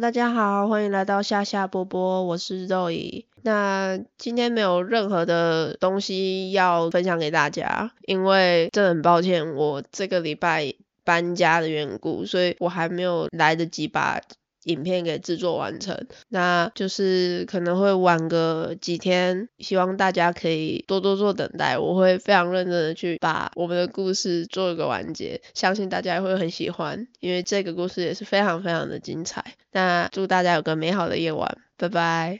大家好，欢迎来到夏夏波波，我是肉姨。那今天没有任何的东西要分享给大家，因为真的很抱歉，我这个礼拜搬家的缘故，所以我还没有来得及把影片给制作完成。那就是可能会晚个几天，希望大家可以多多做等待，我会非常认真的去把我们的故事做一个完结，相信大家也会很喜欢，因为这个故事也是非常非常的精彩。那祝大家有个美好的夜晚，拜拜。